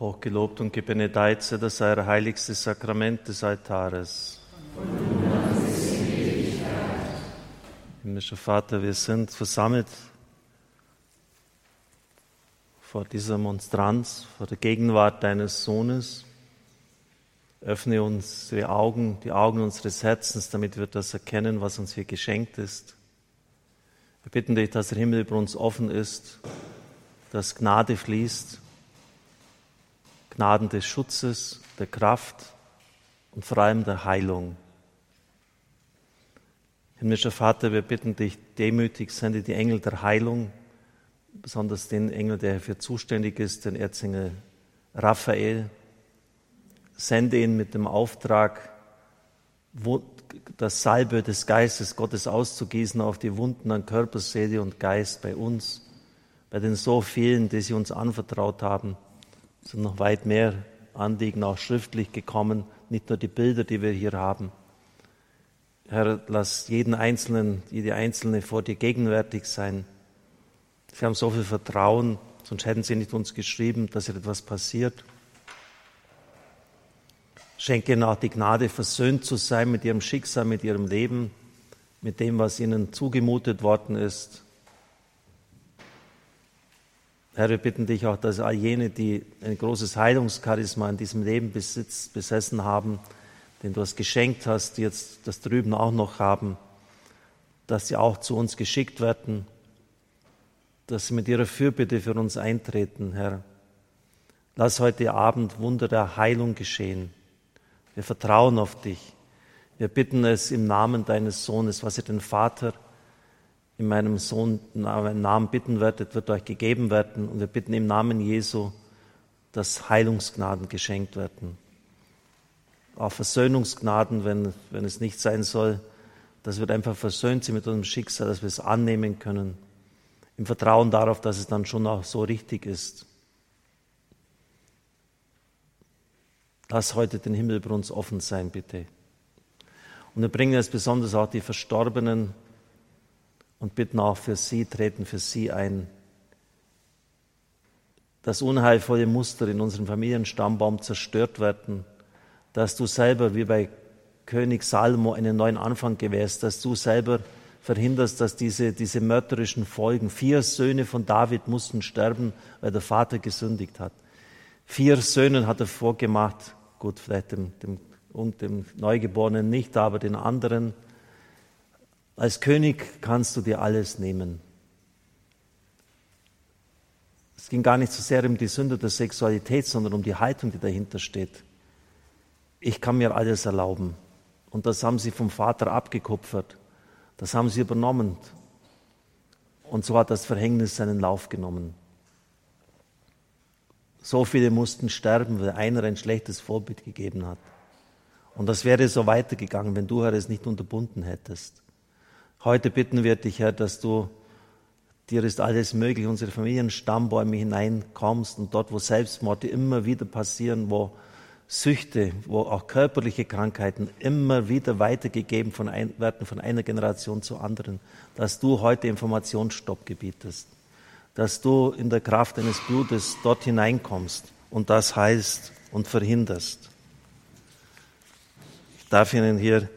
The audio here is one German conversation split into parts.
Hochgelobt und gebenedeit sei das heiligste Sakrament des Altares. Himmlischer Vater, wir sind versammelt vor dieser Monstranz, vor der Gegenwart deines Sohnes. Öffne unsere Augen, die Augen unseres Herzens, damit wir das erkennen, was uns hier geschenkt ist. Wir bitten dich, dass der Himmel über uns offen ist, dass Gnade fließt, Gnaden des Schutzes, der Kraft und vor allem der Heilung. Himmlischer Vater, wir bitten dich demütig, sende die Engel der Heilung, besonders den Engel, der dafür zuständig ist, den Erzengel Raphael. Sende ihn mit dem Auftrag, das Salbe des Geistes Gottes auszugießen auf die Wunden an Körper, Seele und Geist bei uns, bei den so vielen, die sie uns anvertraut haben. Es sind noch weit mehr Anliegen auch schriftlich gekommen, nicht nur die Bilder, die wir hier haben. Herr, lass jeden Einzelnen, jede Einzelne vor dir gegenwärtig sein. Sie haben so viel Vertrauen, sonst hätten sie nicht uns geschrieben, dass etwas passiert. Schenke ihnen auch die Gnade, versöhnt zu sein mit ihrem Schicksal, mit ihrem Leben, mit dem, was ihnen zugemutet worden ist. Herr, wir bitten dich auch, dass all jene, die ein großes Heilungscharisma in diesem Leben besitz, besessen haben, den du es geschenkt hast, die jetzt das drüben auch noch haben, dass sie auch zu uns geschickt werden, dass sie mit ihrer Fürbitte für uns eintreten, Herr. Lass heute Abend Wunder der Heilung geschehen. Wir vertrauen auf dich. Wir bitten es im Namen deines Sohnes, was ihr den Vater in meinem Sohn Namen bitten werdet, wird euch gegeben werden. Und wir bitten im Namen Jesu, dass Heilungsgnaden geschenkt werden. Auch Versöhnungsgnaden, wenn, wenn es nicht sein soll, dass wir einfach versöhnt sind mit unserem Schicksal, dass wir es annehmen können. Im Vertrauen darauf, dass es dann schon auch so richtig ist. Lass heute den Himmel über uns offen sein, bitte. Und wir bringen jetzt besonders auch die Verstorbenen und bitten auch für sie, treten für sie ein. Dass unheilvolle Muster in unserem Familienstammbaum zerstört werden, dass du selber wie bei König Salomo einen neuen Anfang gewährst, dass du selber verhinderst, dass diese, diese mörderischen Folgen, vier Söhne von David mussten sterben, weil der Vater gesündigt hat. Vier Söhne hat er vorgemacht, gut, vielleicht dem, dem, dem Neugeborenen nicht, aber den anderen, als König kannst du dir alles nehmen. Es ging gar nicht so sehr um die Sünde der Sexualität, sondern um die Haltung, die dahinter steht. Ich kann mir alles erlauben. Und das haben sie vom Vater abgekupfert. Das haben sie übernommen. Und so hat das Verhängnis seinen Lauf genommen. So viele mussten sterben, weil einer ein schlechtes Vorbild gegeben hat. Und das wäre so weitergegangen, wenn du, es nicht unterbunden hättest. Heute bitten wir dich, Herr, dass du, dir ist alles möglich, unsere Familienstammbäume hineinkommst und dort, wo Selbstmorde immer wieder passieren, wo Süchte, wo auch körperliche Krankheiten immer wieder weitergegeben von ein, werden von einer Generation zur anderen, dass du heute Informationsstopp gebietest, dass du in der Kraft deines Blutes dort hineinkommst und das heißt und verhinderst. Ich darf Ihnen hier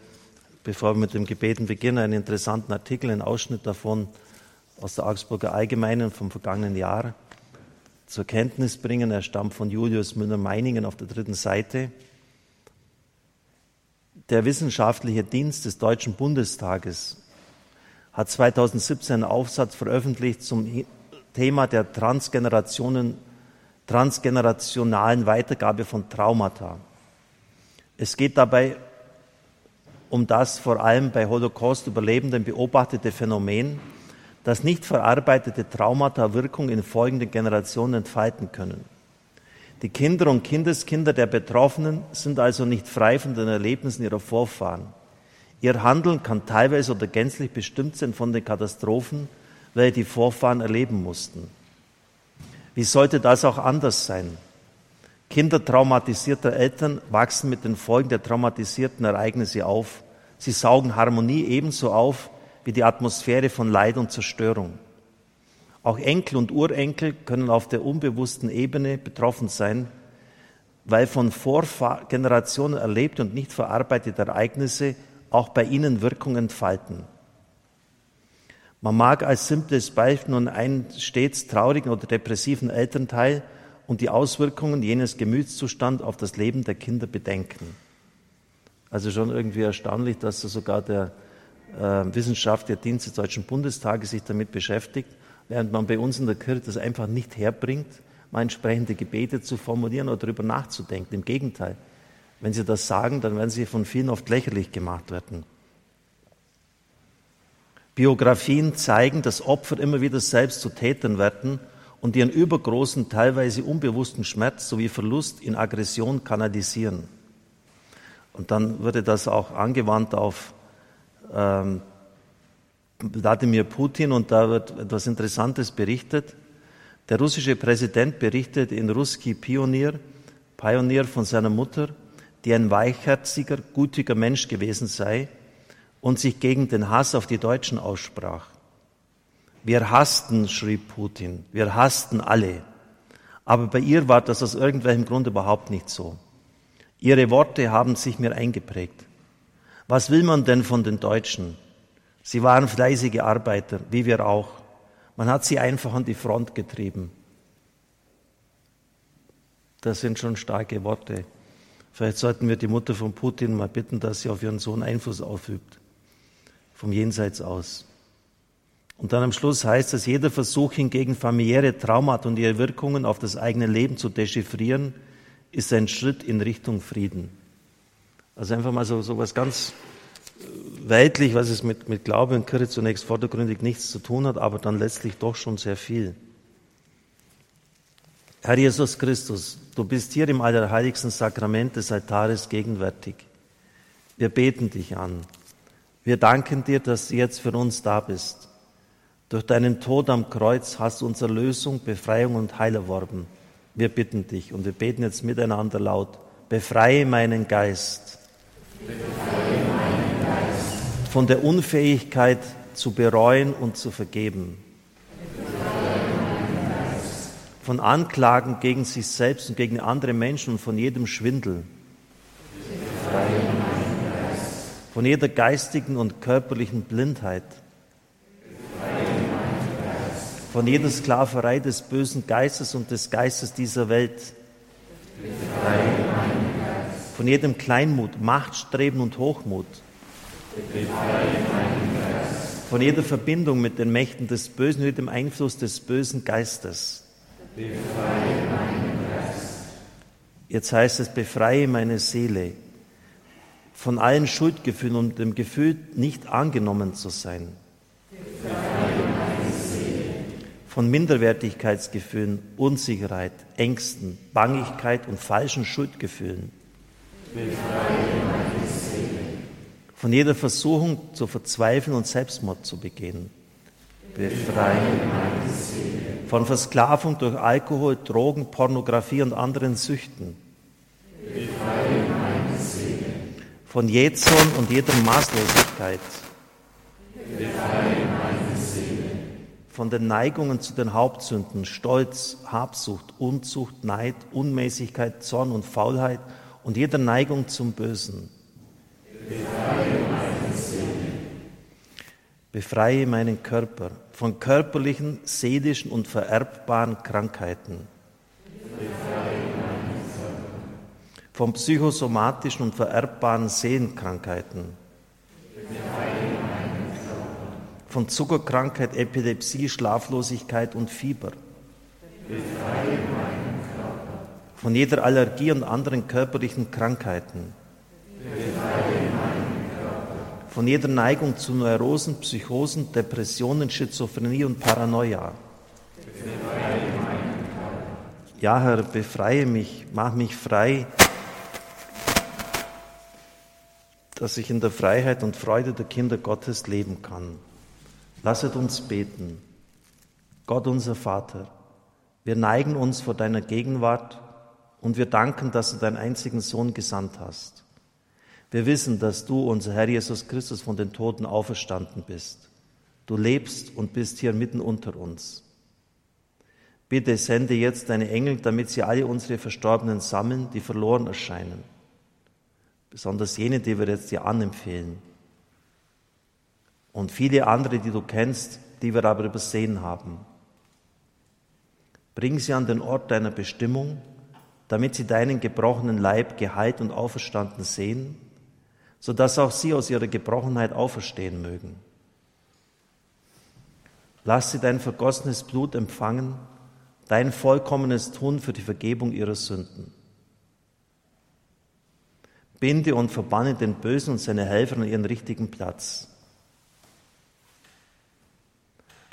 bevor wir mit dem Gebeten beginnen, einen interessanten Artikel, einen Ausschnitt davon aus der Augsburger Allgemeinen vom vergangenen Jahr zur Kenntnis bringen. Er stammt von Julius Müller-Meiningen auf der dritten Seite. Der wissenschaftliche Dienst des Deutschen Bundestages hat 2017 einen Aufsatz veröffentlicht zum Thema der transgenerationalen Weitergabe von Traumata. Es geht dabei um das vor allem bei Holocaust-Überlebenden beobachtete Phänomen, dass nicht verarbeitete Traumata Wirkung in folgenden Generationen entfalten können. Die Kinder und Kindeskinder der Betroffenen sind also nicht frei von den Erlebnissen ihrer Vorfahren. Ihr Handeln kann teilweise oder gänzlich bestimmt sein von den Katastrophen, welche die Vorfahren erleben mussten. Wie sollte das auch anders sein? Kinder traumatisierter Eltern wachsen mit den Folgen der traumatisierten Ereignisse auf. Sie saugen Harmonie ebenso auf wie die Atmosphäre von Leid und Zerstörung. Auch Enkel und Urenkel können auf der unbewussten Ebene betroffen sein, weil von Vorgenerationen erlebte und nicht verarbeitete Ereignisse auch bei ihnen Wirkung entfalten. Man mag als simples Beispiel nun einen stets traurigen oder depressiven Elternteil und die Auswirkungen jenes Gemütszustands auf das Leben der Kinder bedenken. Also schon irgendwie erstaunlich, dass sogar der äh, wissenschaftliche Dienst des Deutschen Bundestages sich damit beschäftigt, während man bei uns in der Kirche das einfach nicht herbringt, mal entsprechende Gebete zu formulieren oder darüber nachzudenken. Im Gegenteil, wenn Sie das sagen, dann werden Sie von vielen oft lächerlich gemacht werden. Biografien zeigen, dass Opfer immer wieder selbst zu Tätern werden und ihren übergroßen, teilweise unbewussten Schmerz sowie Verlust in Aggression kanalisieren. Und dann wurde das auch angewandt auf ähm, Wladimir Putin und da wird etwas Interessantes berichtet. Der russische Präsident berichtet in Ruski Pionier, Pionier von seiner Mutter, die ein weichherziger, gutiger Mensch gewesen sei und sich gegen den Hass auf die Deutschen aussprach. Wir hassten, schrieb Putin, wir hassten alle. Aber bei ihr war das aus irgendwelchem Grund überhaupt nicht so. Ihre Worte haben sich mir eingeprägt. Was will man denn von den Deutschen? Sie waren fleißige Arbeiter, wie wir auch. Man hat sie einfach an die Front getrieben. Das sind schon starke Worte. Vielleicht sollten wir die Mutter von Putin mal bitten, dass sie auf ihren Sohn Einfluss aufügt, vom Jenseits aus. Und dann am Schluss heißt es, jeder Versuch hingegen familiäre Traumata und ihre Wirkungen auf das eigene Leben zu dechiffrieren, ist ein Schritt in Richtung Frieden. Also einfach mal so, so was ganz äh, weltlich, was es mit, mit Glaube und Kirche zunächst vordergründig nichts zu tun hat, aber dann letztlich doch schon sehr viel. Herr Jesus Christus, du bist hier im allerheiligsten Sakrament des Altares gegenwärtig. Wir beten dich an. Wir danken dir, dass du jetzt für uns da bist. Durch deinen Tod am Kreuz hast du unsere Lösung, Befreiung und Heil erworben. Wir bitten dich und wir beten jetzt miteinander laut. Befreie meinen Geist. Befreie meinen Geist. Von der Unfähigkeit zu bereuen und zu vergeben. Von Anklagen gegen sich selbst und gegen andere Menschen und von jedem Schwindel. Von jeder geistigen und körperlichen Blindheit von jeder Sklaverei des bösen Geistes und des Geistes dieser Welt. Von jedem Kleinmut, Machtstreben und Hochmut. Von jeder Verbindung mit den Mächten des Bösen, mit dem Einfluss des bösen Geistes. Jetzt heißt es, befreie meine Seele von allen Schuldgefühlen und dem Gefühl, nicht angenommen zu sein. Befreie von Minderwertigkeitsgefühlen, Unsicherheit, Ängsten, Bangigkeit und falschen Schuldgefühlen. Von jeder Versuchung zu verzweifeln und Selbstmord zu begehen. Befreie meine Seele. Von Versklavung durch Alkohol, Drogen, Pornografie und anderen Süchten. Befreie meine Seele. Von Jähzorn und jeder Maßlosigkeit. Befreie von den Neigungen zu den Hauptsünden, Stolz, Habsucht, Unzucht, Neid, Unmäßigkeit, Zorn und Faulheit und jeder Neigung zum Bösen. Befreie meinen Körper von körperlichen, seelischen und vererbbaren Krankheiten. Von psychosomatischen und vererbbaren Seelenkrankheiten. Befreie von Zuckerkrankheit, Epilepsie, Schlaflosigkeit und Fieber. Von jeder Allergie und anderen körperlichen Krankheiten. Von jeder Neigung zu Neurosen, Psychosen, Depressionen, Schizophrenie und Paranoia. Ja, Herr, befreie mich, mach mich frei, dass ich in der Freiheit und Freude der Kinder Gottes leben kann. Lasset uns beten. Gott unser Vater, wir neigen uns vor deiner Gegenwart und wir danken, dass du deinen einzigen Sohn gesandt hast. Wir wissen, dass du, unser Herr Jesus Christus, von den Toten auferstanden bist. Du lebst und bist hier mitten unter uns. Bitte sende jetzt deine Engel, damit sie alle unsere Verstorbenen sammeln, die verloren erscheinen. Besonders jene, die wir jetzt dir anempfehlen. Und viele andere, die du kennst, die wir aber übersehen haben. Bring sie an den Ort deiner Bestimmung, damit sie deinen gebrochenen Leib geheilt und auferstanden sehen, so dass auch sie aus ihrer Gebrochenheit auferstehen mögen. Lass sie dein vergossenes Blut empfangen, dein vollkommenes Tun für die Vergebung ihrer Sünden. Binde und verbanne den Bösen und seine Helfer an ihren richtigen Platz.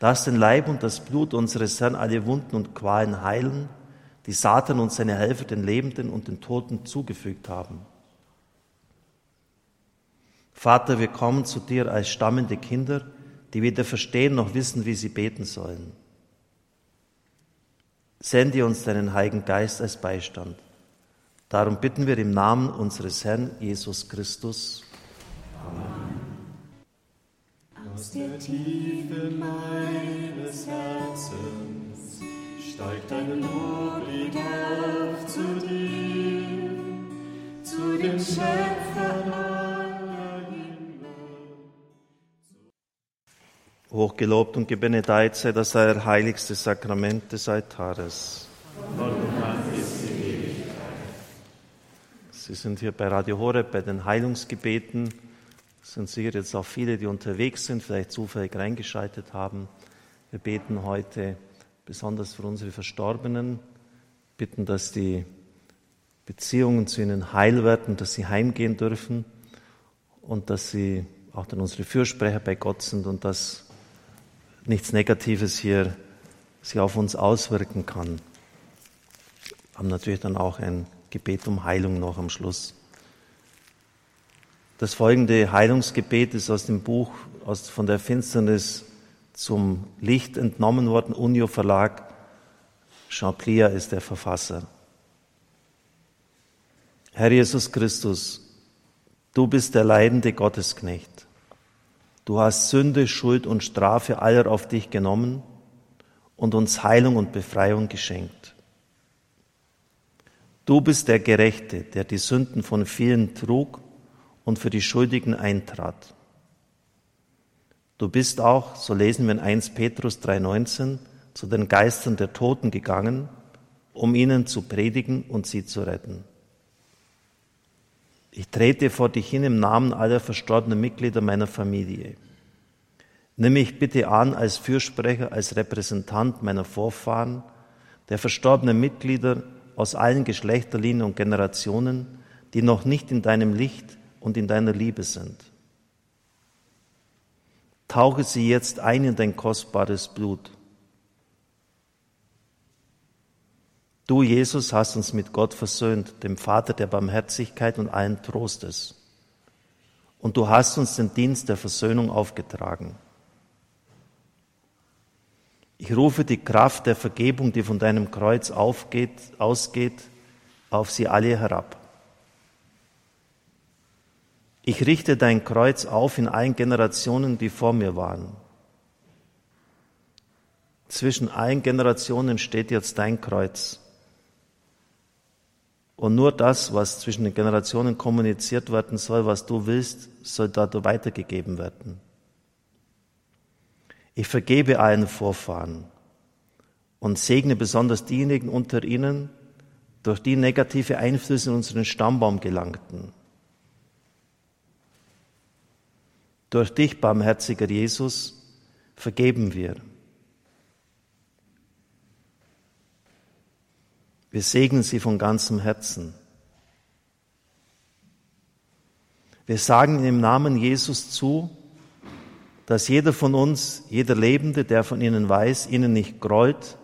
Lass den Leib und das Blut unseres Herrn alle Wunden und Qualen heilen, die Satan und seine Helfer den Lebenden und den Toten zugefügt haben. Vater, wir kommen zu dir als stammende Kinder, die weder verstehen noch wissen, wie sie beten sollen. Sende uns deinen Heiligen Geist als Beistand. Darum bitten wir im Namen unseres Herrn Jesus Christus. Amen. Aus der Tiefe meines Herzens steigt ein Loblied auf zu dir, zu den Schöpfern aller Himmel. Hochgelobt und gebenedeit sei das heiligste Sakrament des Altares. Sie sind hier bei Radio Horeb bei den Heilungsgebeten. Es sind sicher jetzt auch viele, die unterwegs sind, vielleicht zufällig reingeschaltet haben. Wir beten heute besonders für unsere Verstorbenen, bitten, dass die Beziehungen zu ihnen heil werden, dass sie heimgehen dürfen und dass sie auch dann unsere Fürsprecher bei Gott sind und dass nichts Negatives hier sich auf uns auswirken kann. Wir haben natürlich dann auch ein Gebet um Heilung noch am Schluss. Das folgende Heilungsgebet ist aus dem Buch aus, von der Finsternis zum Licht entnommen worden. Unio Verlag. Champlia ist der Verfasser. Herr Jesus Christus, du bist der leidende Gottesknecht. Du hast Sünde, Schuld und Strafe aller auf dich genommen und uns Heilung und Befreiung geschenkt. Du bist der Gerechte, der die Sünden von vielen trug und für die Schuldigen eintrat. Du bist auch, so lesen wir in 1 Petrus 3.19, zu den Geistern der Toten gegangen, um ihnen zu predigen und sie zu retten. Ich trete vor dich hin im Namen aller verstorbenen Mitglieder meiner Familie. Nimm mich bitte an als Fürsprecher, als Repräsentant meiner Vorfahren, der verstorbenen Mitglieder aus allen Geschlechterlinien und Generationen, die noch nicht in deinem Licht und in deiner Liebe sind. Tauche sie jetzt ein in dein kostbares Blut. Du, Jesus, hast uns mit Gott versöhnt, dem Vater der Barmherzigkeit und allen Trostes. Und du hast uns den Dienst der Versöhnung aufgetragen. Ich rufe die Kraft der Vergebung, die von deinem Kreuz aufgeht, ausgeht, auf sie alle herab. Ich richte dein Kreuz auf in allen Generationen, die vor mir waren. Zwischen allen Generationen steht jetzt dein Kreuz. Und nur das, was zwischen den Generationen kommuniziert werden soll, was du willst, soll dort weitergegeben werden. Ich vergebe allen Vorfahren und segne besonders diejenigen unter ihnen, durch die negative Einflüsse in unseren Stammbaum gelangten. Durch dich, barmherziger Jesus, vergeben wir. Wir segnen sie von ganzem Herzen. Wir sagen im Namen Jesus zu, dass jeder von uns, jeder Lebende, der von ihnen weiß, ihnen nicht grollt,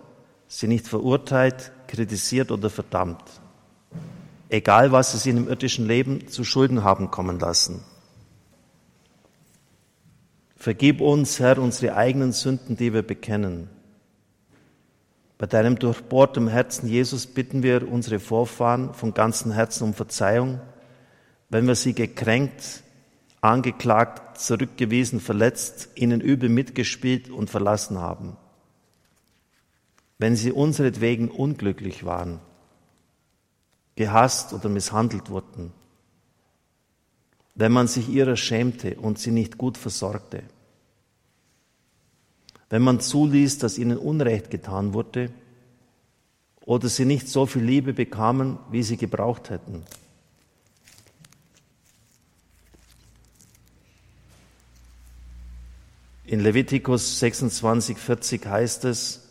sie nicht verurteilt, kritisiert oder verdammt. Egal, was es ihnen im irdischen Leben zu Schulden haben kommen lassen. Vergib uns, Herr, unsere eigenen Sünden, die wir bekennen. Bei deinem durchbohrtem Herzen, Jesus, bitten wir unsere Vorfahren von ganzem Herzen um Verzeihung, wenn wir sie gekränkt, angeklagt, zurückgewiesen, verletzt, ihnen übel mitgespielt und verlassen haben. wenn sie unseretwegen unglücklich waren, gehasst oder misshandelt wurden, wenn man sich ihrer schämte und sie nicht gut versorgte, wenn man zuließ, dass ihnen Unrecht getan wurde oder sie nicht so viel Liebe bekamen, wie sie gebraucht hätten. In Levitikus 26, 40 heißt es,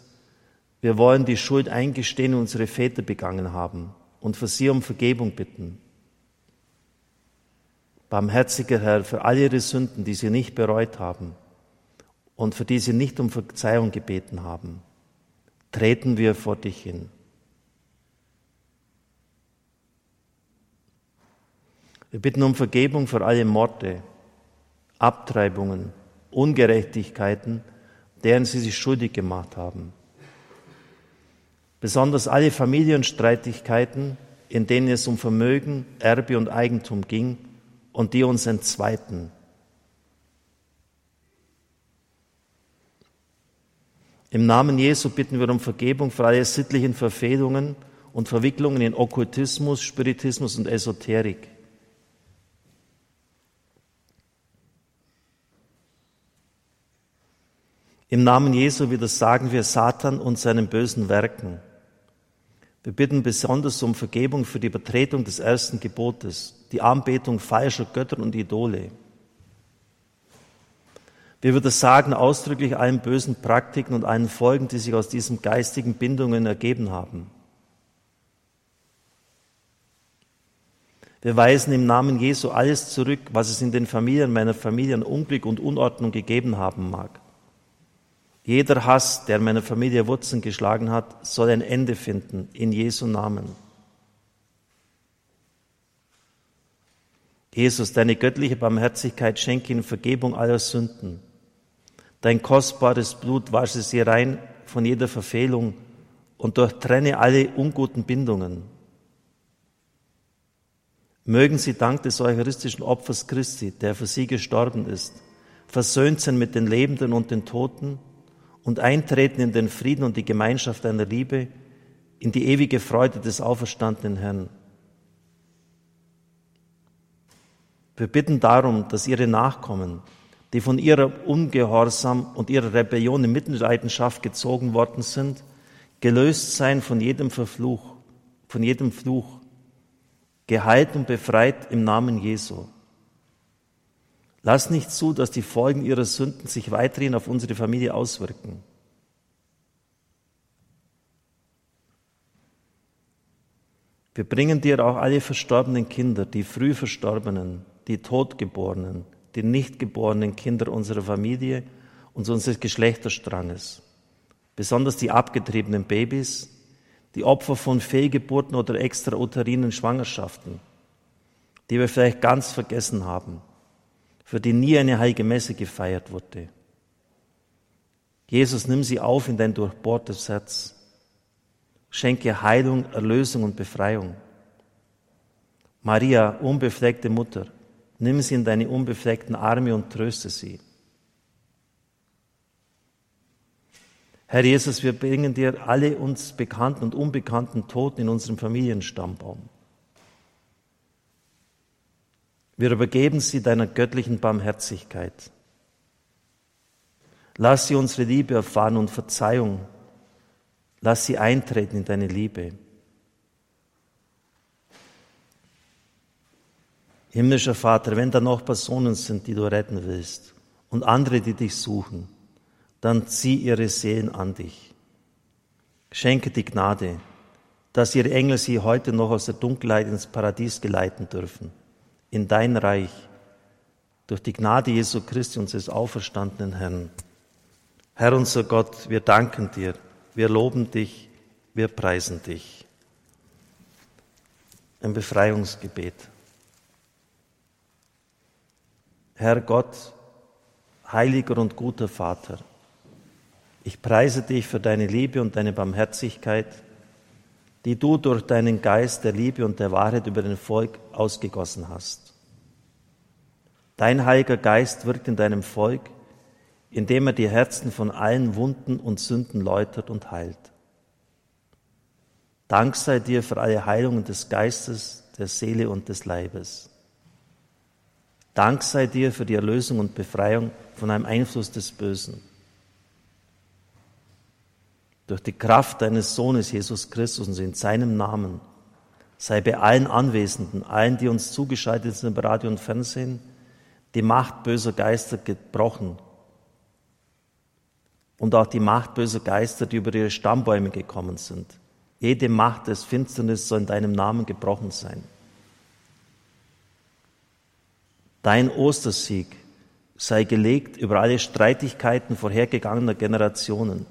wir wollen die Schuld eingestehen, die unsere Väter begangen haben und für sie um Vergebung bitten. Barmherziger Herr, für all ihre Sünden, die sie nicht bereut haben und für die sie nicht um Verzeihung gebeten haben, treten wir vor dich hin. Wir bitten um Vergebung für alle Morde, Abtreibungen, Ungerechtigkeiten, deren sie sich schuldig gemacht haben. Besonders alle Familienstreitigkeiten, in denen es um Vermögen, Erbe und Eigentum ging und die uns entzweiten. Im Namen Jesu bitten wir um Vergebung für alle sittlichen Verfehlungen und Verwicklungen in Okkultismus, Spiritismus und Esoterik. Im Namen Jesu widersagen wir Satan und seinen bösen Werken. Wir bitten besonders um Vergebung für die Übertretung des ersten Gebotes, die Anbetung falscher Götter und Idole. Wir widersagen ausdrücklich allen bösen Praktiken und allen Folgen, die sich aus diesen geistigen Bindungen ergeben haben. Wir weisen im Namen Jesu alles zurück, was es in den Familien meiner Familie an Unglück und Unordnung gegeben haben mag. Jeder Hass, der meiner Familie Wurzeln geschlagen hat, soll ein Ende finden in Jesu Namen. Jesus, deine göttliche Barmherzigkeit schenke ihnen Vergebung aller Sünden. Dein kostbares Blut wasche sie rein von jeder Verfehlung und durchtrenne alle unguten Bindungen. Mögen sie dank des eucharistischen Opfers Christi, der für sie gestorben ist, versöhnt sein mit den Lebenden und den Toten und eintreten in den Frieden und die Gemeinschaft einer Liebe, in die ewige Freude des auferstandenen Herrn. Wir bitten darum, dass ihre Nachkommen, die von ihrer Ungehorsam und ihrer Rebellion in Mitleidenschaft gezogen worden sind, gelöst sein von jedem Verfluch, von jedem Fluch, geheilt und befreit im Namen Jesu. Lass nicht zu, dass die Folgen ihrer Sünden sich weiterhin auf unsere Familie auswirken. Wir bringen dir auch alle verstorbenen Kinder, die früh verstorbenen, die totgeborenen, die nicht geborenen Kinder unserer Familie und unseres Geschlechterstranges, besonders die abgetriebenen Babys, die Opfer von Fehlgeburten oder extrauterinen Schwangerschaften, die wir vielleicht ganz vergessen haben für die nie eine heilige Messe gefeiert wurde. Jesus, nimm sie auf in dein durchbohrtes Herz. Schenke Heilung, Erlösung und Befreiung. Maria, unbefleckte Mutter, nimm sie in deine unbefleckten Arme und tröste sie. Herr Jesus, wir bringen dir alle uns bekannten und unbekannten Toten in unserem Familienstammbaum. Wir übergeben sie deiner göttlichen Barmherzigkeit. Lass sie unsere Liebe erfahren und Verzeihung. Lass sie eintreten in deine Liebe. Himmlischer Vater, wenn da noch Personen sind, die du retten willst und andere, die dich suchen, dann zieh ihre Seelen an dich. Schenke die Gnade, dass ihre Engel sie heute noch aus der Dunkelheit ins Paradies geleiten dürfen in dein Reich durch die Gnade Jesu Christi, unseres auferstandenen Herrn. Herr unser Gott, wir danken dir, wir loben dich, wir preisen dich. Ein Befreiungsgebet. Herr Gott, heiliger und guter Vater, ich preise dich für deine Liebe und deine Barmherzigkeit, die du durch deinen Geist der Liebe und der Wahrheit über dein Volk ausgegossen hast. Dein Heiliger Geist wirkt in deinem Volk, indem er die Herzen von allen Wunden und Sünden läutert und heilt. Dank sei dir für alle Heilungen des Geistes, der Seele und des Leibes. Dank sei dir für die Erlösung und Befreiung von einem Einfluss des Bösen. Durch die Kraft deines Sohnes Jesus Christus und in seinem Namen sei bei allen Anwesenden, allen, die uns zugeschaltet sind im Radio und Fernsehen, die Macht böser Geister gebrochen und auch die Macht böser Geister, die über ihre Stammbäume gekommen sind. Jede Macht des Finsternis soll in deinem Namen gebrochen sein. Dein Ostersieg sei gelegt über alle Streitigkeiten vorhergegangener Generationen,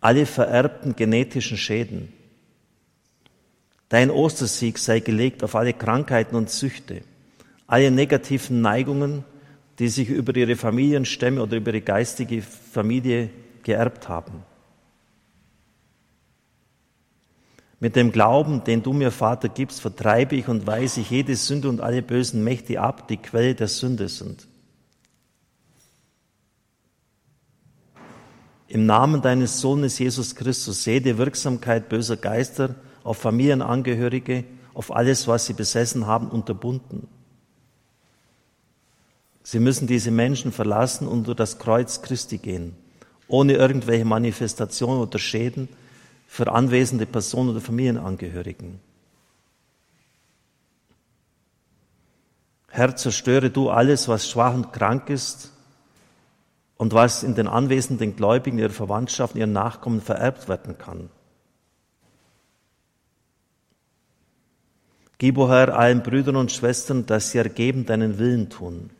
alle vererbten genetischen Schäden. Dein Ostersieg sei gelegt auf alle Krankheiten und Süchte, alle negativen Neigungen, die sich über ihre Familienstämme oder über ihre geistige Familie geerbt haben. Mit dem Glauben, den du mir, Vater, gibst, vertreibe ich und weise ich jede Sünde und alle bösen Mächte ab, die Quelle der Sünde sind. Im Namen deines Sohnes Jesus Christus sehe die Wirksamkeit böser Geister auf Familienangehörige, auf alles, was sie besessen haben, unterbunden. Sie müssen diese Menschen verlassen und durch das Kreuz Christi gehen, ohne irgendwelche Manifestationen oder Schäden für anwesende Personen oder Familienangehörigen. Herr, zerstöre du alles, was schwach und krank ist und was in den anwesenden Gläubigen, ihrer Verwandtschaft, ihren Nachkommen vererbt werden kann. Gib, o Herr, allen Brüdern und Schwestern, dass sie ergeben deinen Willen tun.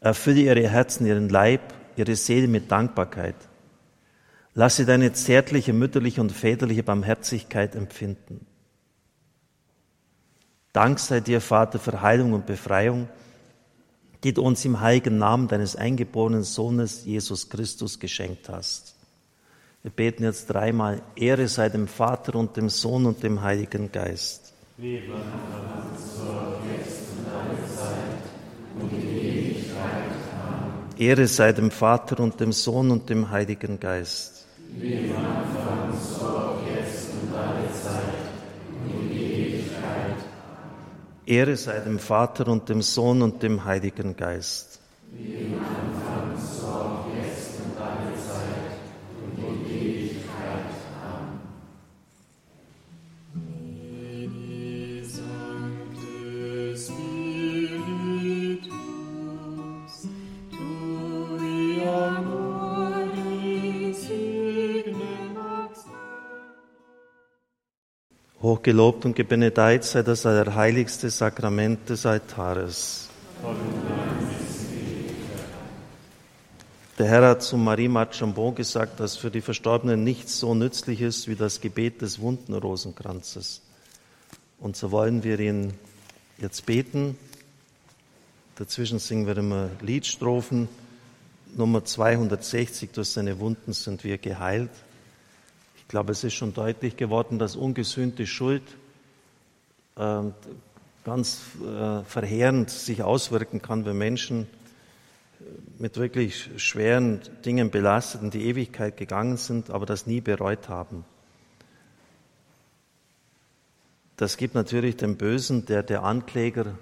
Erfülle ihre Herzen, ihren Leib, ihre Seele mit Dankbarkeit. Lasse deine zärtliche, mütterliche und väterliche Barmherzigkeit empfinden. Dank sei dir, Vater, für Heilung und Befreiung, die du uns im heiligen Namen deines eingeborenen Sohnes Jesus Christus geschenkt hast. Wir beten jetzt dreimal, Ehre sei dem Vater und dem Sohn und dem Heiligen Geist. Ehre sei dem Vater und dem Sohn und dem Heiligen Geist. Wie am Anfang, so auch jetzt und alle Zeit und in Ewigkeit. Ehre sei dem Vater und dem Sohn und dem Heiligen Geist. Wie am Anfang, Hochgelobt und gebenedeit sei das allerheiligste Sakrament des Altares. Der Herr hat zu Marie Marchambon gesagt, dass für die Verstorbenen nichts so nützlich ist wie das Gebet des wunden Rosenkranzes. Und so wollen wir ihn jetzt beten. Dazwischen singen wir immer Liedstrophen. Nummer 260, durch seine Wunden sind wir geheilt. Glaube, es ist schon deutlich geworden, dass ungesühnte Schuld äh, ganz äh, verheerend sich auswirken kann, wenn Menschen mit wirklich schweren Dingen belastet in die Ewigkeit gegangen sind, aber das nie bereut haben. Das gibt natürlich den Bösen, der der Ankläger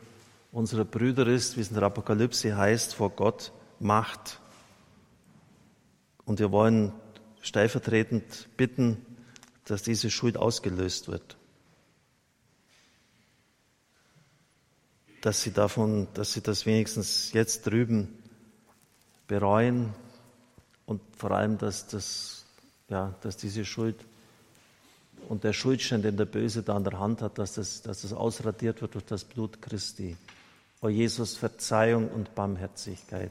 unserer Brüder ist, wie es in der Apokalypse heißt, vor Gott Macht. Und wir wollen stellvertretend bitten, dass diese Schuld ausgelöst wird. Dass sie davon, dass sie das wenigstens jetzt drüben bereuen und vor allem, dass, das, ja, dass diese Schuld und der Schuldschein, den der Böse da an der Hand hat, dass das, dass das ausradiert wird durch das Blut Christi. O Jesus, Verzeihung und Barmherzigkeit.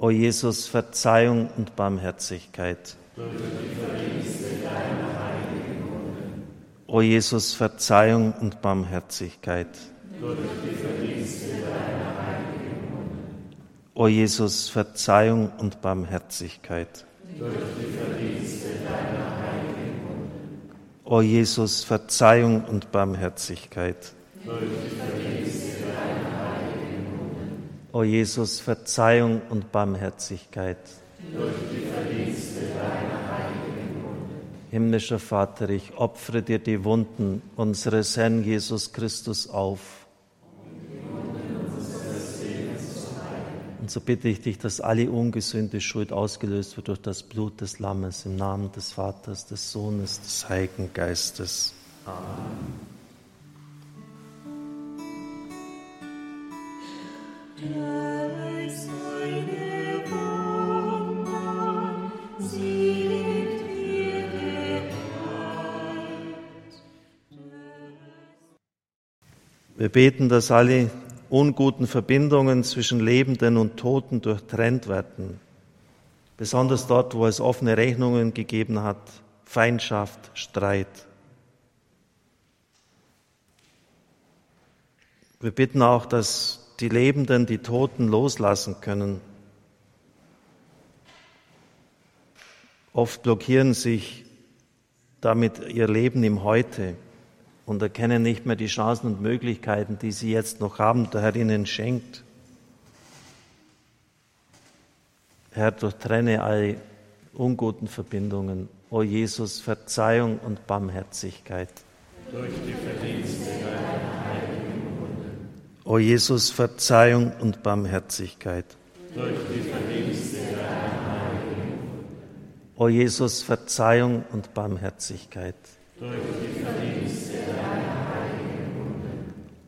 O Jesus, Verzeihung und Barmherzigkeit. O Jesus, Verzeihung und Barmherzigkeit. O Jesus, Verzeihung und Barmherzigkeit. O Jesus, Verzeihung und Barmherzigkeit. O Jesus, Verzeihung und Barmherzigkeit. Himmlischer Vater, ich opfere dir die Wunden unseres Herrn Jesus Christus auf. Und so bitte ich dich, dass alle ungesühnte Schuld ausgelöst wird durch das Blut des Lammes im Namen des Vaters, des Sohnes, des Heiligen Geistes. Amen. Wir beten, dass alle unguten Verbindungen zwischen Lebenden und Toten durchtrennt werden. Besonders dort, wo es offene Rechnungen gegeben hat, Feindschaft, Streit. Wir bitten auch, dass die Lebenden die Toten loslassen können. Oft blockieren sich damit ihr Leben im Heute und erkennen nicht mehr die Chancen und Möglichkeiten, die sie jetzt noch haben, der Herr ihnen schenkt. Herr, durchtrenne alle unguten Verbindungen. O Jesus, Verzeihung und Barmherzigkeit. Durch die Verdienste. O Jesus, Verzeihung und Barmherzigkeit. Durch die Verdienste. O Jesus, Verzeihung und Barmherzigkeit. Durch die Verdienste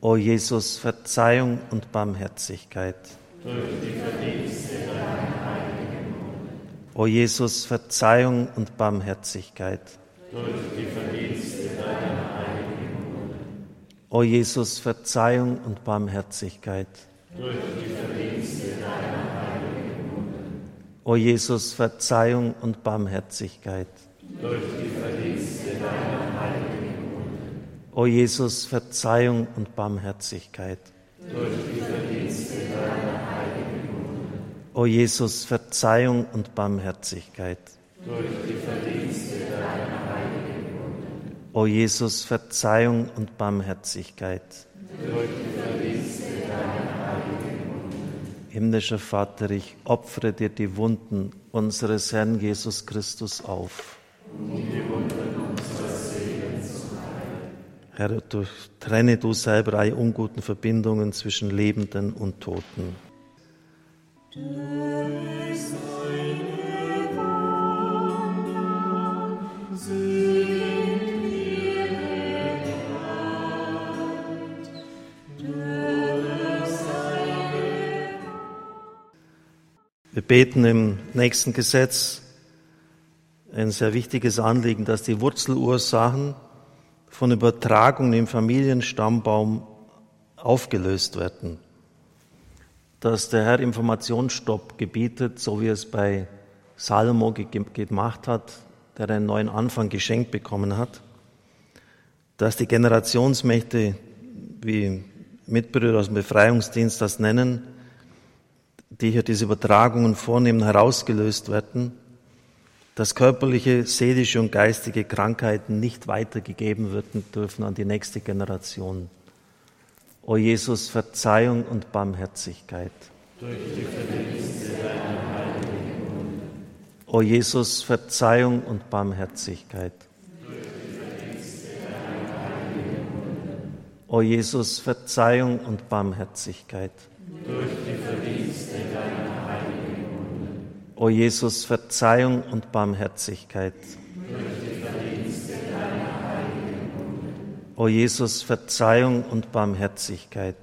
O Jesus, Verzeihung und Barmherzigkeit. Durch die Verdienste. O Jesus, Verzeihung und Barmherzigkeit. Durch die Verdienste deiner. O Jesus, Verzeihung und Barmherzigkeit. Durch die Verdienste deiner heiligen Munde. O Jesus, Verzeihung und Barmherzigkeit. Durch die Verdienste deiner heiligen O Jesus, Verzeihung und Barmherzigkeit. Durch die Verdienste deiner heiligen Wunde. O Jesus, Verzeihung und Barmherzigkeit. Durch die Verdienste Wunde. O Jesus, Verzeihung und Barmherzigkeit. Himmlischer Vater, ich opfere dir die Wunden unseres Herrn Jesus Christus auf. Herr, trenne du selber alle unguten Verbindungen zwischen Lebenden und Toten. Wir beten im nächsten Gesetz ein sehr wichtiges Anliegen, dass die Wurzelursachen von Übertragungen im Familienstammbaum aufgelöst werden. Dass der Herr Informationsstopp gebietet, so wie es bei Salomo gemacht hat, der einen neuen Anfang geschenkt bekommen hat. Dass die Generationsmächte, wie Mitbrüder aus dem Befreiungsdienst das nennen, die hier diese Übertragungen vornehmen, herausgelöst werden dass körperliche, seelische und geistige Krankheiten nicht weitergegeben werden dürfen an die nächste Generation. O Jesus, Verzeihung und Barmherzigkeit. Durch die. O Jesus, Verzeihung und Barmherzigkeit. Durch die. O Jesus, Verzeihung und Barmherzigkeit. Durch die Verdienste deiner O Jesus, Verzeihung und Barmherzigkeit. O Jesus, Verzeihung und Barmherzigkeit.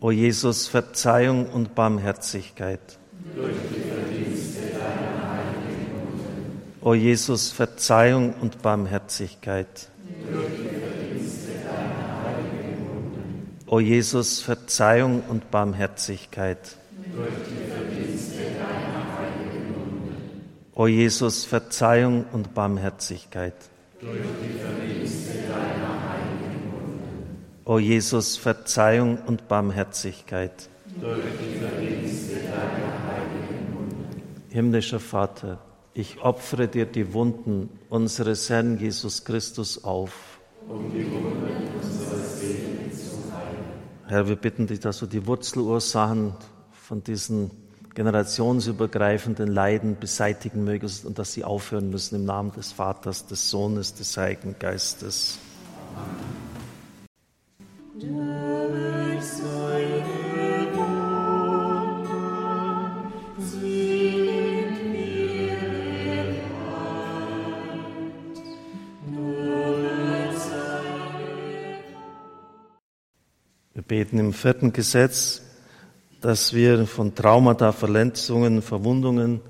O Jesus, Verzeihung und Barmherzigkeit. O Jesus, Verzeihung und Barmherzigkeit. O Jesus, Verzeihung und Barmherzigkeit. Durch die Verdienste deiner heiligen Wunde. O Jesus, Verzeihung und Barmherzigkeit. Durch die Verdienste deiner heiligen Wunde. O Jesus, Verzeihung und Barmherzigkeit. Durch die Verdienste deiner heiligen Wunde. Himmlischer Vater, ich opfere dir die Wunden unseres Herrn Jesus Christus auf. Um die Wunden Herr, wir bitten dich, dass du die Wurzelursachen von diesen generationsübergreifenden Leiden beseitigen mögest und dass sie aufhören müssen im Namen des Vaters, des Sohnes, des Heiligen Geistes. Durch beten im vierten Gesetz, dass wir von Traumata, Verletzungen, Verwundungen,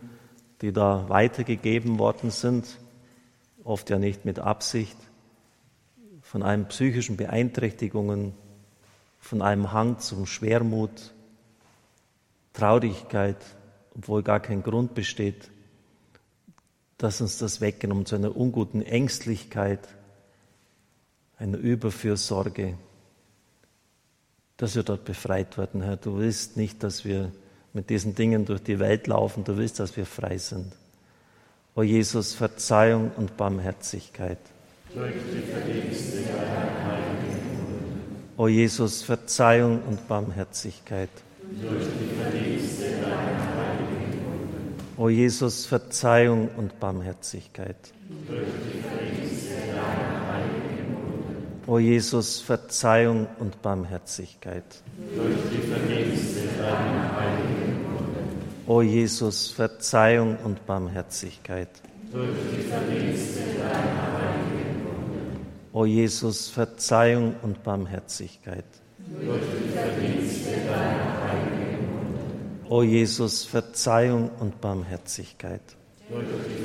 die da weitergegeben worden sind, oft ja nicht mit Absicht, von einem psychischen Beeinträchtigungen, von einem Hang zum Schwermut, Traurigkeit, obwohl gar kein Grund besteht, dass uns das weggenommen zu einer unguten Ängstlichkeit, einer Überfürsorge, dass wir dort befreit werden, Herr. Du willst nicht, dass wir mit diesen Dingen durch die Welt laufen, du willst, dass wir frei sind. O Jesus, Verzeihung und Barmherzigkeit. O Jesus, Verzeihung und Barmherzigkeit. O Jesus, Verzeihung und Barmherzigkeit. Durch die Verdienste deiner heiligen Wunde. O Jesus, Verzeihung und Barmherzigkeit. Durch die Verdienste deiner heiligen. O Jesus, Verzeihung und Barmherzigkeit. Durch die Verdienste deiner heiligen Wunde. O Jesus, Verzeihung und Barmherzigkeit. Durch die Verdienste deiner heiligen Wunde. O Jesus, Verzeihung und Barmherzigkeit. Durch die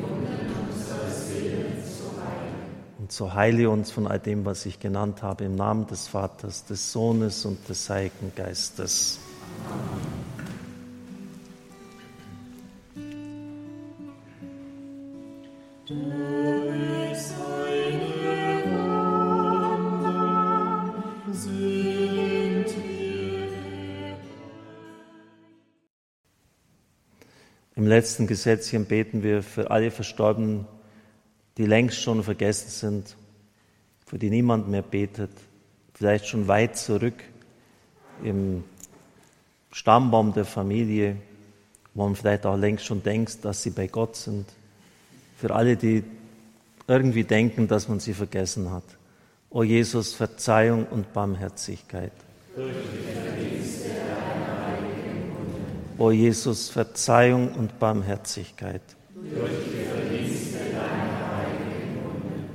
So heile uns von all dem, was ich genannt habe, im Namen des Vaters, des Sohnes und des Heiligen Geistes. Im letzten Gesetzchen beten wir für alle Verstorbenen, die längst schon vergessen sind, für die niemand mehr betet, vielleicht schon weit zurück im Stammbaum der Familie, wo man vielleicht auch längst schon denkt, dass sie bei Gott sind. Für alle, die irgendwie denken, dass man sie vergessen hat. O Jesus, Verzeihung und Barmherzigkeit. O Jesus, Verzeihung und Barmherzigkeit.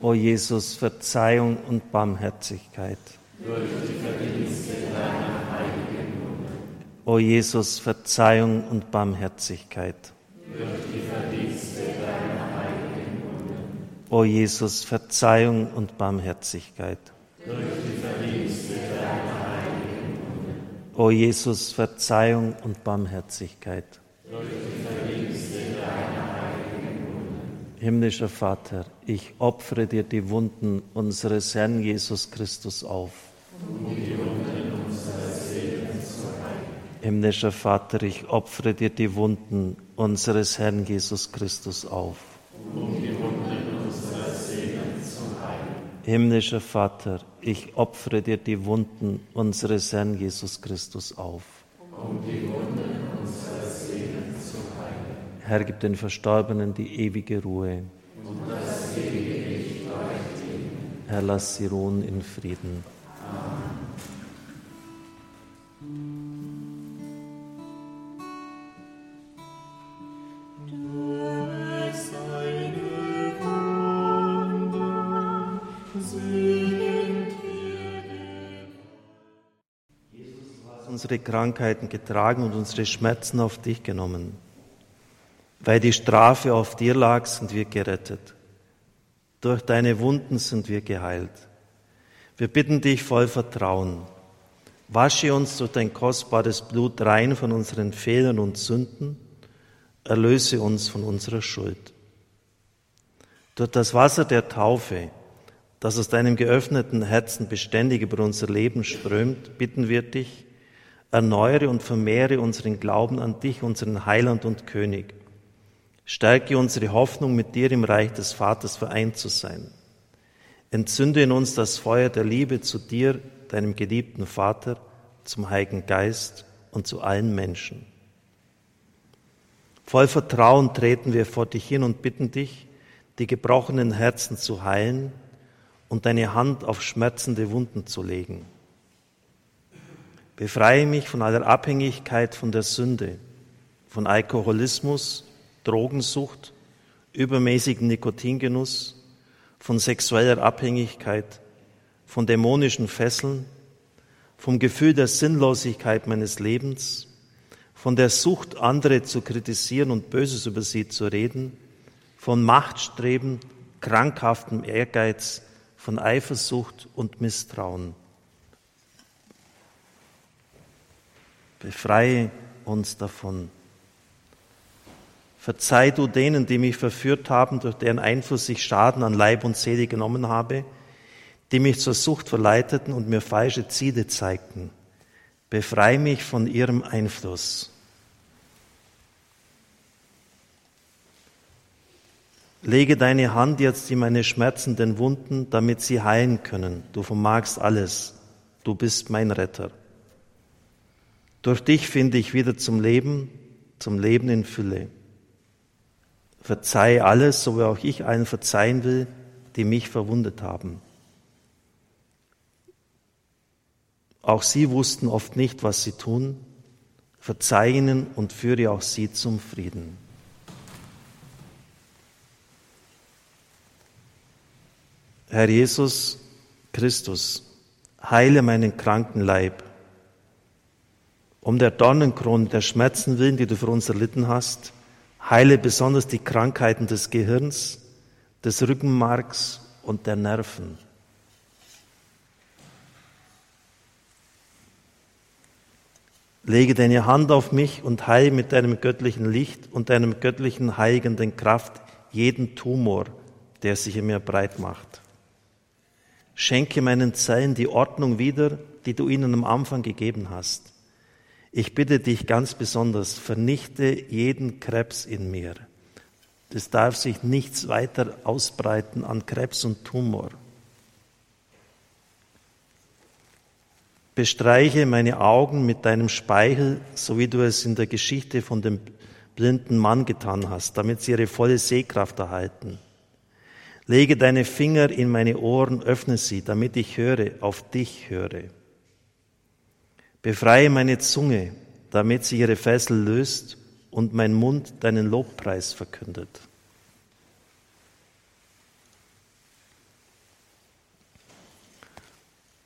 O Jesus, Verzeihung und Barmherzigkeit. Durch die Verdienste deiner heiligen Lunge. O Jesus, Verzeihung und Barmherzigkeit. Durch die Verdienste deiner heiligen Lunge. O Jesus, Verzeihung und Barmherzigkeit. Durch die Verdienste deiner heiligen Lunge. O Jesus, Verzeihung und Barmherzigkeit. Durch die Himmlischer Vater, ich opfere dir die Wunden unseres Herrn Jesus Christus auf. Himmlischer Vater, ich opfere dir die Wunden unseres Herrn Jesus Christus auf. Himmlischer Vater, ich opfere dir die Wunden unseres Herrn Jesus Christus auf. Um die Wunden Herr, gib den Verstorbenen die ewige Ruhe. Und das ewige Licht Herr, lass sie ruhen in Frieden. unsere Krankheiten getragen und unsere Schmerzen auf dich genommen. Weil die Strafe auf dir lag, sind wir gerettet. Durch deine Wunden sind wir geheilt. Wir bitten dich voll Vertrauen. Wasche uns durch dein kostbares Blut rein von unseren Fehlern und Sünden. Erlöse uns von unserer Schuld. Durch das Wasser der Taufe, das aus deinem geöffneten Herzen beständig über unser Leben strömt, bitten wir dich, erneuere und vermehre unseren Glauben an dich, unseren Heiland und König. Stärke unsere Hoffnung, mit dir im Reich des Vaters vereint zu sein. Entzünde in uns das Feuer der Liebe zu dir, deinem geliebten Vater, zum Heiligen Geist und zu allen Menschen. Voll Vertrauen treten wir vor dich hin und bitten dich, die gebrochenen Herzen zu heilen und deine Hand auf schmerzende Wunden zu legen. Befreie mich von aller Abhängigkeit von der Sünde, von Alkoholismus, Drogensucht, übermäßigen Nikotingenuss, von sexueller Abhängigkeit, von dämonischen Fesseln, vom Gefühl der Sinnlosigkeit meines Lebens, von der Sucht, andere zu kritisieren und Böses über sie zu reden, von Machtstreben, krankhaftem Ehrgeiz, von Eifersucht und Misstrauen. Befreie uns davon. Verzeih du denen, die mich verführt haben, durch deren Einfluss ich Schaden an Leib und Seele genommen habe, die mich zur Sucht verleiteten und mir falsche Ziele zeigten. Befreie mich von ihrem Einfluss. Lege deine Hand jetzt in meine schmerzenden Wunden, damit sie heilen können. Du vermagst alles. Du bist mein Retter. Durch dich finde ich wieder zum Leben, zum Leben in Fülle. Verzeih alles, so wie auch ich allen verzeihen will, die mich verwundet haben. Auch sie wussten oft nicht, was sie tun. Verzeih ihnen und führe auch sie zum Frieden. Herr Jesus Christus, heile meinen kranken Leib um der Dornenkrone der Schmerzen willen, die du für uns erlitten hast, heile besonders die Krankheiten des Gehirns, des Rückenmarks und der Nerven. Lege deine Hand auf mich und heile mit deinem göttlichen Licht und deinem göttlichen heilenden Kraft jeden Tumor, der sich in mir breit macht. Schenke meinen Zellen die Ordnung wieder, die du ihnen am Anfang gegeben hast. Ich bitte dich ganz besonders, vernichte jeden Krebs in mir. Es darf sich nichts weiter ausbreiten an Krebs und Tumor. Bestreiche meine Augen mit deinem Speichel, so wie du es in der Geschichte von dem blinden Mann getan hast, damit sie ihre volle Sehkraft erhalten. Lege deine Finger in meine Ohren, öffne sie, damit ich höre, auf dich höre. Befreie meine Zunge, damit sie ihre Fessel löst und mein Mund deinen Lobpreis verkündet.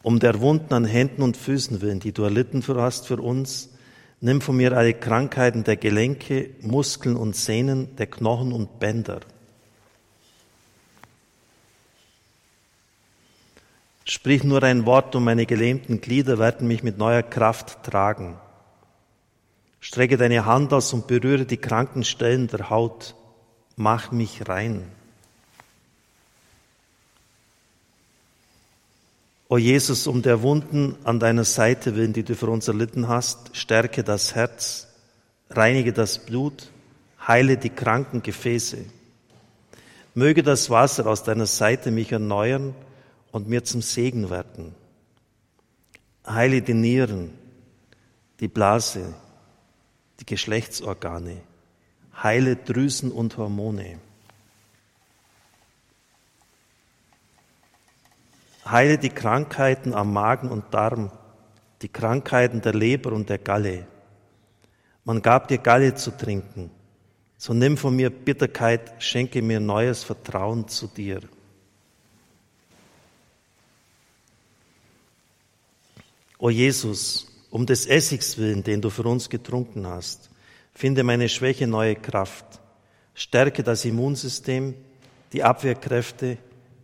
Um der Wunden an Händen und Füßen willen, die du erlitten hast für uns, nimm von mir alle Krankheiten der Gelenke, Muskeln und Sehnen, der Knochen und Bänder. Sprich nur ein Wort und meine gelähmten Glieder werden mich mit neuer Kraft tragen. Strecke deine Hand aus und berühre die kranken Stellen der Haut. Mach mich rein. O Jesus, um der Wunden an deiner Seite willen, die du für uns erlitten hast, stärke das Herz, reinige das Blut, heile die kranken Gefäße. Möge das Wasser aus deiner Seite mich erneuern und mir zum Segen werden. Heile die Nieren, die Blase, die Geschlechtsorgane, heile Drüsen und Hormone. Heile die Krankheiten am Magen und Darm, die Krankheiten der Leber und der Galle. Man gab dir Galle zu trinken. So nimm von mir Bitterkeit, schenke mir neues Vertrauen zu dir. O Jesus, um des Essigs willen, den du für uns getrunken hast, finde meine Schwäche neue Kraft. Stärke das Immunsystem, die Abwehrkräfte,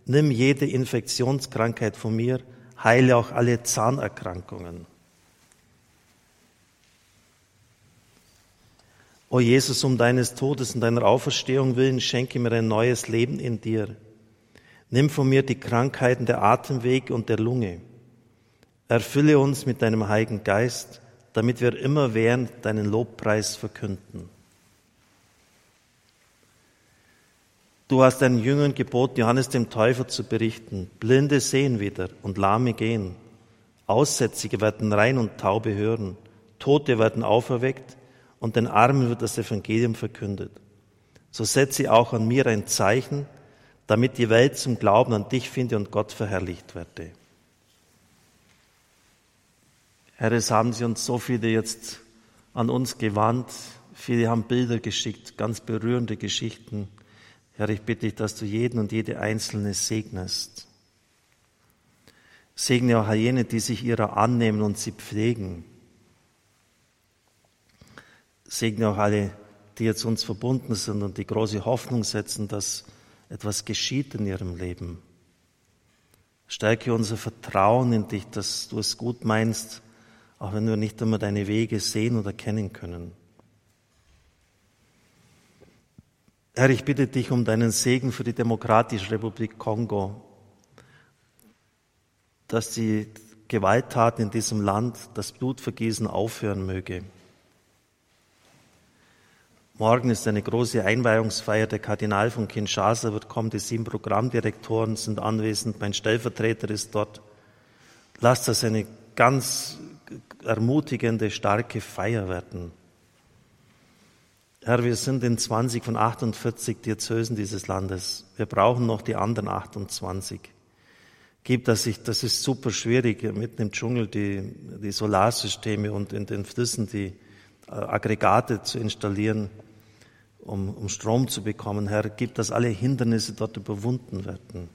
nimm jede Infektionskrankheit von mir, heile auch alle Zahnerkrankungen. O Jesus, um deines Todes und deiner Auferstehung willen, schenke mir ein neues Leben in dir. Nimm von mir die Krankheiten der Atemwege und der Lunge. Erfülle uns mit deinem Heiligen Geist, damit wir immer während deinen Lobpreis verkünden. Du hast deinen Jüngern geboten, Johannes dem Täufer zu berichten. Blinde sehen wieder und Lahme gehen. Aussätzige werden rein und Taube hören. Tote werden auferweckt und den Armen wird das Evangelium verkündet. So setze auch an mir ein Zeichen, damit die Welt zum Glauben an dich finde und Gott verherrlicht werde. Herr, es haben Sie uns so viele jetzt an uns gewandt. Viele haben Bilder geschickt, ganz berührende Geschichten. Herr, ich bitte dich, dass du jeden und jede Einzelne segnest. Segne auch jene, die sich ihrer annehmen und sie pflegen. Segne auch alle, die jetzt uns verbunden sind und die große Hoffnung setzen, dass etwas geschieht in ihrem Leben. Stärke unser Vertrauen in dich, dass du es gut meinst auch wenn wir nicht immer deine Wege sehen oder kennen können. Herr, ich bitte dich um deinen Segen für die Demokratische Republik Kongo, dass die Gewalttaten in diesem Land, das Blutvergießen aufhören möge. Morgen ist eine große Einweihungsfeier. Der Kardinal von Kinshasa wird kommen. Die sieben Programmdirektoren sind anwesend. Mein Stellvertreter ist dort. Lass das eine ganz ermutigende, starke Feier werden. Herr, wir sind in 20 von 48 Diözesen dieses Landes. Wir brauchen noch die anderen 28. Gib, dass ich, das ist super schwierig, mitten im Dschungel die, die Solarsysteme und in den Flüssen die äh, Aggregate zu installieren, um, um Strom zu bekommen. Herr, gib, dass alle Hindernisse dort überwunden werden.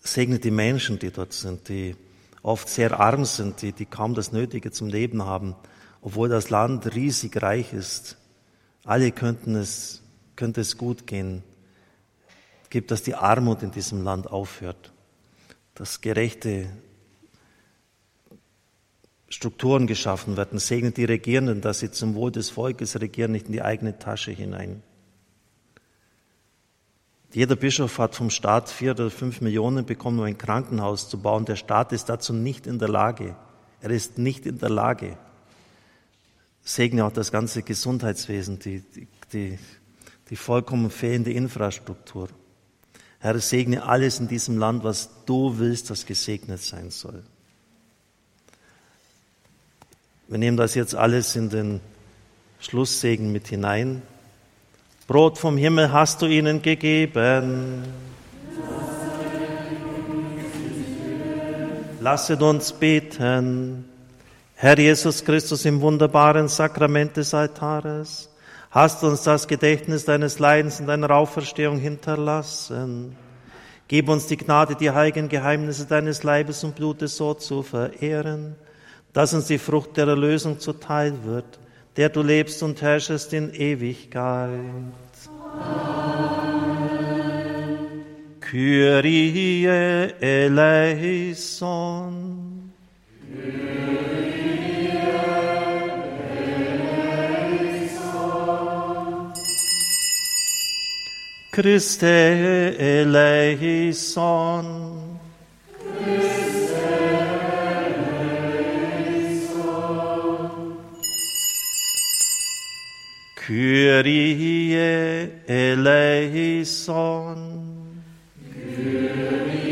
Segne die Menschen, die dort sind, die oft sehr arm sind, die, die kaum das Nötige zum Leben haben, obwohl das Land riesig reich ist. Alle könnten es, könnte es gut gehen. Gibt, dass die Armut in diesem Land aufhört, dass gerechte Strukturen geschaffen werden. Segnet die Regierenden, dass sie zum Wohl des Volkes regieren, nicht in die eigene Tasche hinein. Jeder Bischof hat vom Staat vier oder fünf Millionen bekommen, um ein Krankenhaus zu bauen. Der Staat ist dazu nicht in der Lage. Er ist nicht in der Lage. Segne auch das ganze Gesundheitswesen, die, die, die vollkommen fehlende Infrastruktur. Herr, segne alles in diesem Land, was du willst, das gesegnet sein soll. Wir nehmen das jetzt alles in den Schlusssegen mit hinein. Brot vom Himmel hast du ihnen gegeben. Lasset uns beten. Herr Jesus Christus im wunderbaren Sakrament des Altares, hast uns das Gedächtnis deines Leidens und deiner Auferstehung hinterlassen. Gib uns die Gnade, die heiligen Geheimnisse deines Leibes und Blutes so zu verehren, dass uns die Frucht der Erlösung zuteil wird der du lebst und herrschest in Ewigkeit. Amen. Kyrie eleison. Kyrie eleison. Christe eleison. Kyrie eleison. Kyrie.